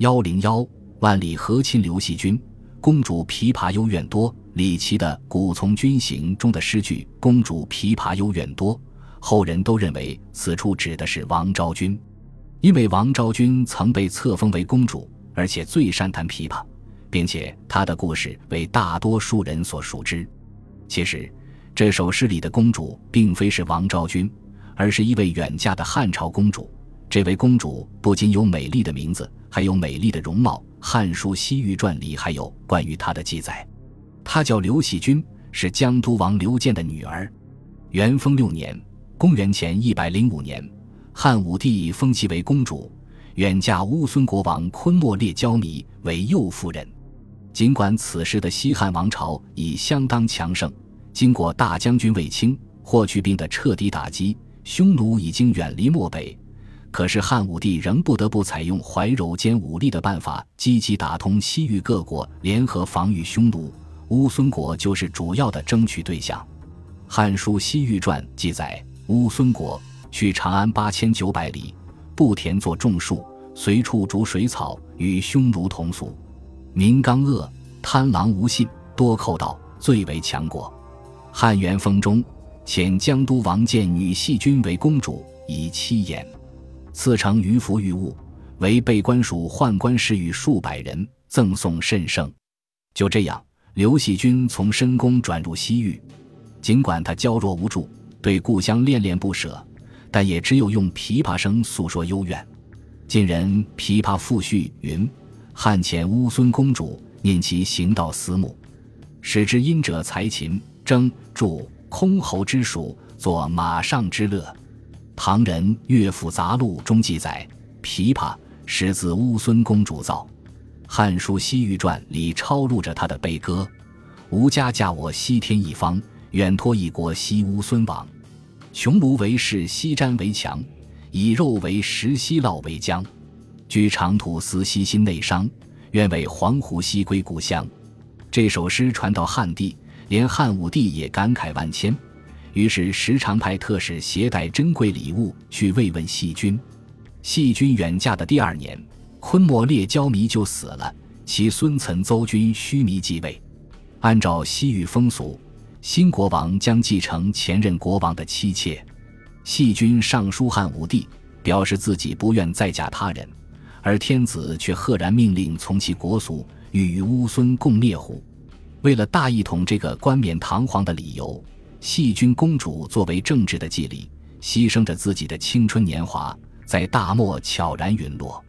幺零幺万里和亲刘细君，公主琵琶幽怨多。李琦的《古从军行》中的诗句“公主琵琶幽怨多”，后人都认为此处指的是王昭君，因为王昭君曾被册封为公主，而且最善弹琵琶，并且她的故事为大多数人所熟知。其实，这首诗里的公主并非是王昭君，而是一位远嫁的汉朝公主。这位公主不仅有美丽的名字，还有美丽的容貌，《汉书·西域传》里还有关于她的记载。她叫刘细君，是江都王刘建的女儿。元丰六年（公元前一百零五年），汉武帝封其为公主，远嫁乌孙国王昆莫列焦弥为右夫人。尽管此时的西汉王朝已相当强盛，经过大将军卫青、霍去病的彻底打击，匈奴已经远离漠北。可是汉武帝仍不得不采用怀柔兼武力的办法，积极打通西域各国，联合防御匈奴。乌孙国就是主要的争取对象。《汉书·西域传》记载，乌孙国去长安八千九百里，布田作种树，随处逐水草，与匈奴同俗。民刚恶，贪狼无信，多寇盗，最为强国。汉元丰中，遣江都王建女细君为公主，以妻言。赐成鱼服玉物，为被官属宦官侍御数百人，赠送甚盛。就这样，刘细君从深宫转入西域。尽管他娇弱无助，对故乡恋恋不舍，但也只有用琵琶声诉说幽怨。晋人《琵琶赋序》云：“汉遣乌孙公主，念其行道思慕，使之音者才琴，征筑箜篌之属，作马上之乐。”唐人《乐府杂录》中记载，琵琶始自乌孙公主造，《汉书·西域传》里抄录着她的悲歌：“吾家嫁我西天一方，远托一国西乌孙王。穹庐为室，西瞻为墙，以肉为食，西酪为浆。居长土司西心内伤，愿为黄鹄西归故乡。”这首诗传到汉地，连汉武帝也感慨万千。于是，时常派特使携带珍贵礼物去慰问细君。细君远嫁的第二年，昆莫列焦弥就死了，其孙岑邹君须弥继位。按照西域风俗，新国王将继承前任国王的妻妾。细君上书汉武帝，表示自己不愿再嫁他人，而天子却赫然命令从其国俗，欲与乌孙共灭胡。为了大一统这个冠冕堂皇的理由。细菌公主作为政治的祭礼，牺牲着自己的青春年华，在大漠悄然陨落。